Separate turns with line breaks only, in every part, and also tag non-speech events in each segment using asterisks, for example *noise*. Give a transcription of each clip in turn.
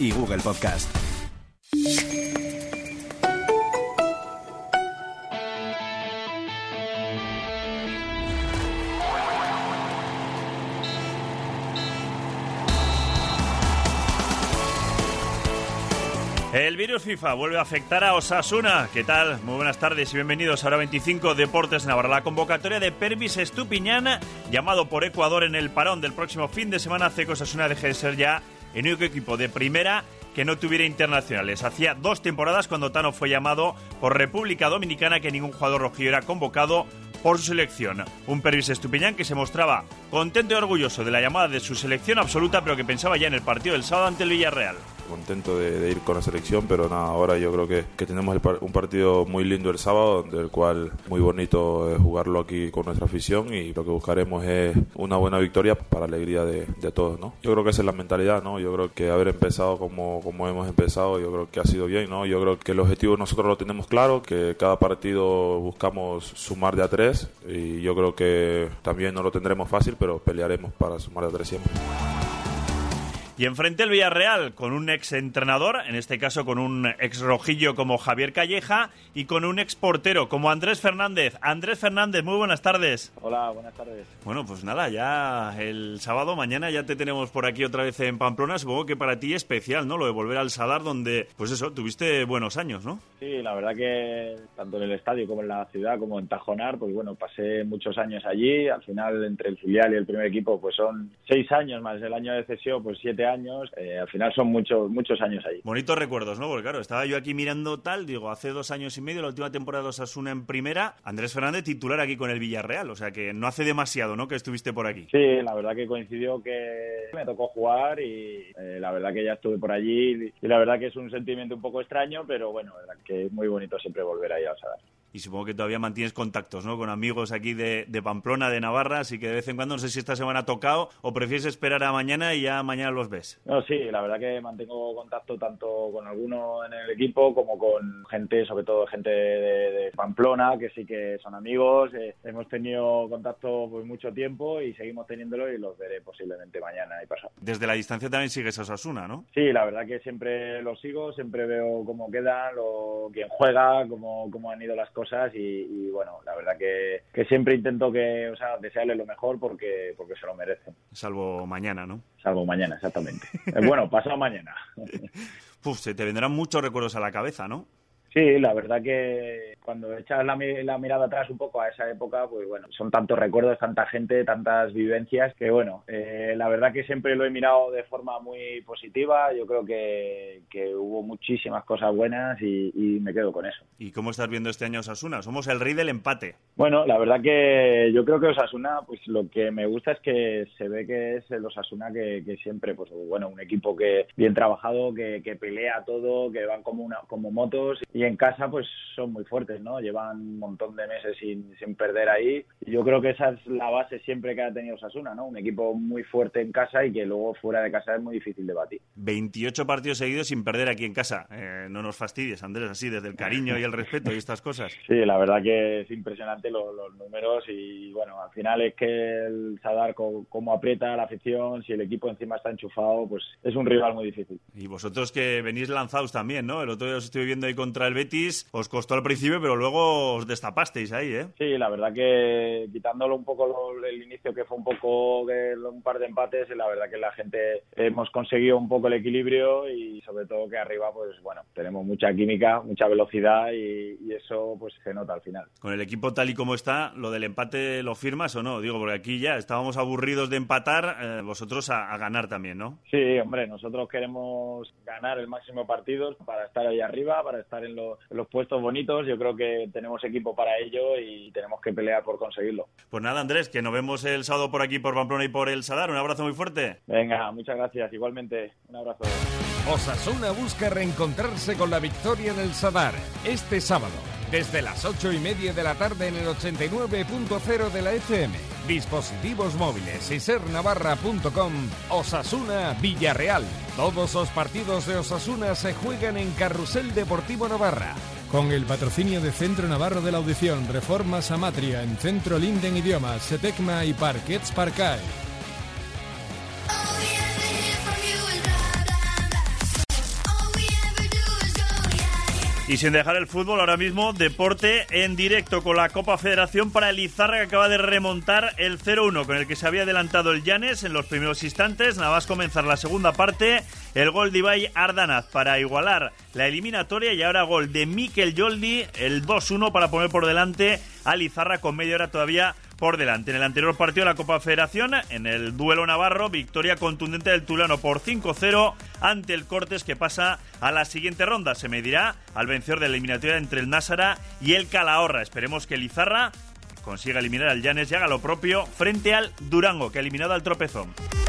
y Google Podcast.
El virus FIFA vuelve a afectar a Osasuna. ¿Qué tal? Muy buenas tardes y bienvenidos a Hora 25 Deportes Navarra. La convocatoria de Pervis Estupiñán, llamado por Ecuador en el parón del próximo fin de semana, hace que Osasuna deje de ser ya el único equipo de primera que no tuviera internacionales. Hacía dos temporadas cuando Tano fue llamado por República Dominicana que ningún jugador rojillo era convocado por su selección. Un Pervis Estupiñán que se mostraba contento y orgulloso de la llamada de su selección absoluta, pero que pensaba ya en el partido del sábado ante el Villarreal
contento de, ir con la selección, pero nada, ahora yo creo que, que tenemos un partido muy lindo el sábado, del cual muy bonito jugarlo aquí con nuestra afición y lo que buscaremos es una buena victoria para alegría de, de, todos, ¿no? Yo creo que esa es la mentalidad, ¿no? Yo creo que haber empezado como, como hemos empezado, yo creo que ha sido bien, ¿no? Yo creo que el objetivo nosotros lo tenemos claro, que cada partido buscamos sumar de a tres y yo creo que también no lo tendremos fácil, pero pelearemos para sumar de a tres siempre.
Y enfrente el Villarreal con un ex entrenador, en este caso con un ex rojillo como Javier Calleja y con un ex portero como Andrés Fernández. Andrés Fernández, muy buenas tardes.
Hola, buenas tardes.
Bueno, pues nada, ya el sábado, mañana ya te tenemos por aquí otra vez en Pamplona. Supongo que para ti es especial, ¿no? Lo de volver al Sadar, donde, pues eso, tuviste buenos años, ¿no?
Sí, la verdad que tanto en el estadio como en la ciudad, como en Tajonar, pues bueno, pasé muchos años allí. Al final, entre el filial y el primer equipo, pues son seis años más el año de cesión, pues siete años. Eh, al final son muchos muchos años ahí.
Bonitos recuerdos, ¿no? Porque claro, estaba yo aquí mirando tal, digo, hace dos años y medio, la última temporada de Osasuna en primera, Andrés Fernández titular aquí con el Villarreal, o sea que no hace demasiado, ¿no? Que estuviste por aquí.
Sí, la verdad que coincidió que me tocó jugar y eh, la verdad que ya estuve por allí y la verdad que es un sentimiento un poco extraño, pero bueno, que es muy bonito siempre volver ahí al Sadar.
Y supongo que todavía mantienes contactos, ¿no? Con amigos aquí de, de, Pamplona, de Navarra, así que de vez en cuando, no sé si esta semana ha tocado o prefieres esperar a mañana y ya mañana los ves.
No, sí, la verdad que mantengo contacto tanto con alguno en el equipo como con gente, sobre todo gente de, de Pamplona, que sí que son amigos. Eh, hemos tenido contacto pues mucho tiempo y seguimos teniéndolo y los veré posiblemente mañana y pasado.
Desde la distancia también sigues a Osasuna, ¿no?
Sí, la verdad que siempre los sigo, siempre veo cómo quedan, lo, quién juega, cómo, cómo han ido las cosas cosas y, bueno, la verdad que, que, siempre intento que, o sea, desearle lo mejor porque, porque se lo merecen.
Salvo mañana, ¿no?
Salvo mañana, exactamente. bueno, pasado mañana. *laughs*
Uf, se te vendrán muchos recuerdos a la cabeza, ¿no?
Sí, la verdad que cuando echas la, la, mirada atrás un poco a esa época, pues bueno, son tantos recuerdos, tanta gente, tantas vivencias, que bueno, eh, la verdad que siempre lo he mirado de forma muy positiva. Yo creo que, que hubo muchísimas cosas buenas y, y, me quedo con eso.
¿Y cómo estás viendo este año Osasuna? Somos el rey del empate.
Bueno, la verdad que yo creo que Osasuna, pues lo que me gusta es que se ve que es el Osasuna que, que siempre, pues bueno, un equipo que bien trabajado, que, que pelea todo, que van como, una, como motos y en casa pues son muy fuertes, ¿no? Llevan un montón de meses sin, sin perder ahí y yo creo que esa es la base siempre que ha tenido Sasuna, ¿no? Un equipo muy fuerte en casa y que luego fuera de casa es muy difícil de batir.
28 partidos seguidos sin perder aquí en casa. Eh, no nos fastidies, Andrés, así desde el cariño y el respeto y estas cosas.
Sí, la verdad que es impresionante los, los números y bueno, al final es que el Sadar cómo aprieta la afición, si el equipo encima está enchufado, pues es un rival muy difícil.
Y vosotros que venís lanzados también, ¿no? El otro día os estoy viendo ahí contra el Betis, os costó al principio, pero luego os destapasteis ahí, ¿eh?
Sí, la verdad que quitándolo un poco lo, el inicio que fue un poco de un par de empates, la verdad que la gente hemos conseguido un poco el equilibrio y sobre todo que arriba, pues bueno, tenemos mucha química, mucha velocidad y, y eso pues se nota al final.
Con el equipo tal y como está, ¿lo del empate lo firmas o no? Digo, porque aquí ya estábamos aburridos de empatar, eh, vosotros a, a, ganar también, ¿no?
Sí, hombre, nosotros queremos ganar el máximo de partidos para estar ahí arriba, para estar en, lo, los puestos bonitos. Yo creo que tenemos equipo para ello y tenemos que pelear por conseguirlo.
Pues nada, Andrés, que nos vemos el sábado por aquí, por Pamplona y por el Sadar. Un abrazo muy fuerte.
Venga, muchas gracias. Igualmente, un abrazo.
Osasuna busca reencontrarse con la victoria en el Sadar este sábado, desde las ocho y media de la tarde en el 89.0 de la FM. Dispositivos móviles y. Osasuna Villarreal. Todos los partidos de Osasuna se juegan en Carrusel Deportivo Navarra.
Con el patrocinio de Centro Navarro de la Audición, Reformas Amatria en Centro Linden Idiomas, Setecma y Parquets Parcae.
Y sin dejar el fútbol, ahora mismo deporte en directo con la Copa Federación para el Izarra que acaba de remontar el 0-1 con el que se había adelantado el Llanes en los primeros instantes. Nada más comenzar la segunda parte, el gol de Ibai Ardanaz para igualar la eliminatoria y ahora gol de Mikel Joldi, el 2-1 para poner por delante al Izarra con media hora todavía por delante. En el anterior partido de la Copa Federación, en el duelo navarro, victoria contundente del Tulano por 5-0 ante el Cortes que pasa a la siguiente ronda. Se medirá al vencedor de la eliminatoria entre el Násara y el Calahorra. Esperemos que el Izarra consiga eliminar al Llanes y haga lo propio frente al Durango, que ha eliminado al Tropezón.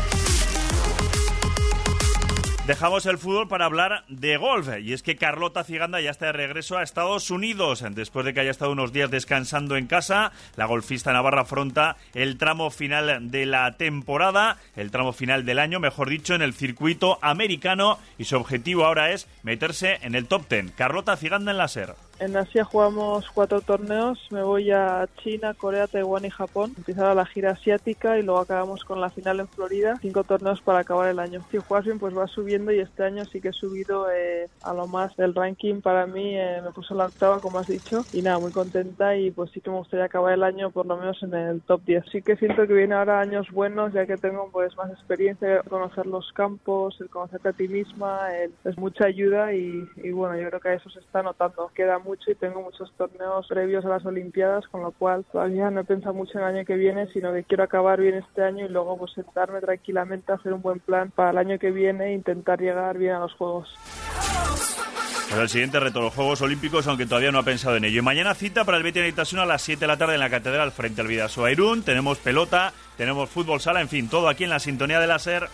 Dejamos el fútbol para hablar de golf. Y es que Carlota Ciganda ya está de regreso a Estados Unidos. Después de que haya estado unos días descansando en casa, la golfista navarra afronta el tramo final de la temporada, el tramo final del año, mejor dicho, en el circuito americano. Y su objetivo ahora es meterse en el top ten. Carlota Ciganda en la SER.
En Asia jugamos cuatro torneos. Me voy a China, Corea, Taiwán y Japón. Empezará la gira asiática y luego acabamos con la final en Florida. Cinco torneos para acabar el año. Si juegas bien, pues va subiendo y este año sí que he subido eh, a lo más del ranking. Para mí eh, me puso la octava, como has dicho. Y nada, muy contenta y pues sí que me gustaría acabar el año por lo menos en el top 10. Sí que siento que viene ahora años buenos ya que tengo pues más experiencia, conocer los campos, el conocerte a ti misma, es mucha ayuda y, y bueno, yo creo que eso se está notando. Queda mucho y tengo muchos torneos previos a las Olimpiadas, con lo cual todavía no he pensado mucho en el año que viene, sino que quiero acabar bien este año y luego pues sentarme tranquilamente a hacer un buen plan para el año que viene e intentar llegar bien a los Juegos.
el siguiente reto, los Juegos Olímpicos, aunque todavía no ha pensado en ello. Y mañana cita para el Betis Itasuna a las 7 de la tarde en la Catedral frente al Vidaso Airún. Tenemos pelota, tenemos fútbol sala, en fin, todo aquí en la sintonía de la SER.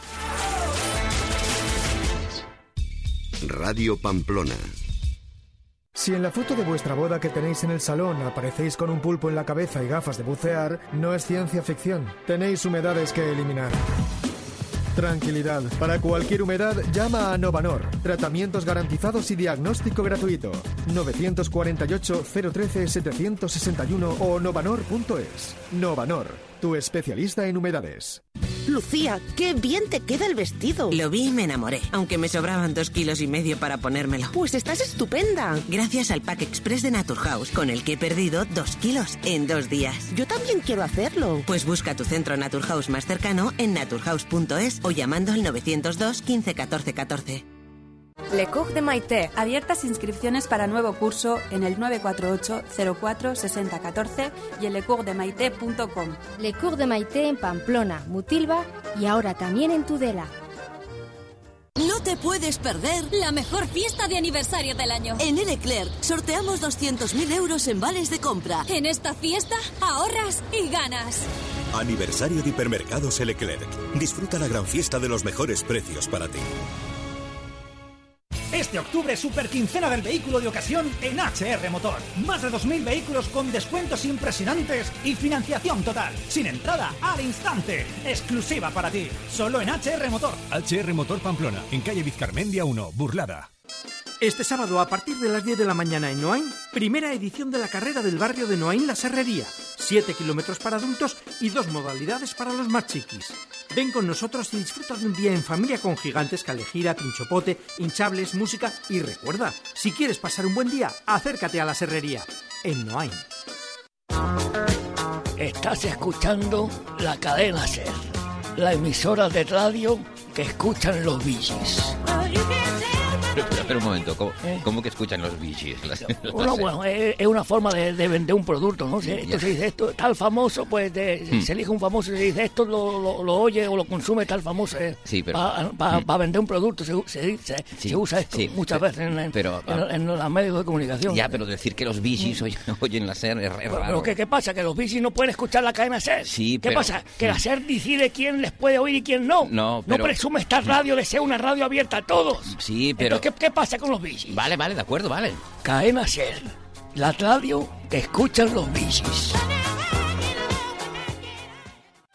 Radio Pamplona
si en la foto de vuestra boda que tenéis en el salón aparecéis con un pulpo en la cabeza y gafas de bucear, no es ciencia ficción. Tenéis humedades que eliminar. Tranquilidad. Para cualquier humedad, llama a Novanor. Tratamientos garantizados y diagnóstico gratuito. 948 013 761 o novanor.es. Novanor, tu especialista en humedades.
Lucía, qué bien te queda el vestido.
Lo vi y me enamoré, aunque me sobraban dos kilos y medio para ponérmelo.
Pues estás estupenda.
Gracias al Pack Express de Naturhaus, con el que he perdido dos kilos en dos días.
Yo también quiero hacerlo.
Pues busca tu centro Naturhaus más cercano en naturhaus.es o llamando al 902 15 14 14.
Le Cours de Maite. Abiertas inscripciones para nuevo curso en el 948 04 60 14 y en lecoursdemaite.com.
Le Cours de Maite en Pamplona, Mutilva y ahora también en Tudela.
No te puedes perder
la mejor fiesta de aniversario del año.
En El Eclerc sorteamos 200.000 euros en vales de compra.
En esta fiesta ahorras y ganas.
Aniversario de Hipermercados El Eclerc. Disfruta la gran fiesta de los mejores precios para ti.
Este octubre, super quincena del vehículo de ocasión en HR Motor. Más de 2.000 vehículos con descuentos impresionantes y financiación total. Sin entrada, al instante. Exclusiva para ti. Solo en HR Motor.
HR Motor Pamplona, en calle Vizcarmendia 1, Burlada.
Este sábado a partir de las 10 de la mañana en Noain, primera edición de la carrera del barrio de Noain La Serrería. 7 kilómetros para adultos y dos modalidades para los más chiquis. Ven con nosotros y disfruta de un día en familia con gigantes, calejira, pinchopote, hinchables, música y recuerda, si quieres pasar un buen día, acércate a la Serrería en Noain.
Estás escuchando la cadena Ser, la emisora de radio que escuchan los bichis.
Pero, un momento, ¿cómo, ¿cómo, que escuchan los bichis? *laughs*
bueno, es, una forma de, vender un producto, ¿no? Esto se dice esto, tal famoso, pues hmm. se elige un famoso y se dice esto lo, lo, oye o lo consume tal famoso. Eh,
sí, pero.
Para hmm. vender un producto se, se, se usa esto muchas veces en, en, pero, en, los medios de comunicación.
Ya, pero decir que los bichis hmm. *laughs* oyen, la SER es raro.
Pero ¿qué, ¿qué, pasa? ¿Que los bichis no pueden escuchar la cadena SER?
Sí,
¿Qué pasa? ¿Que la SER decide quién les puede oír y quién no?
No, pero...
No presume esta radio de ser una radio abierta a todos.
Sí, pero...
¿qué, pasa con los bichis?
Vale, vale, de acuerdo, vale.
Cadena Ser, la radio que escuchan los bichis.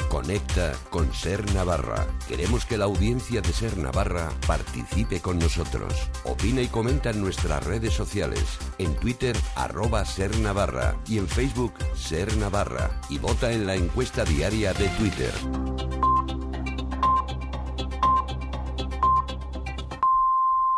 Conecta con Ser Navarra. Queremos que la audiencia de Ser Navarra participe con nosotros. Opina y comenta en nuestras redes sociales. En Twitter, arroba Ser Navarra. Y en Facebook, Ser Navarra. Y vota en la encuesta diaria de Twitter.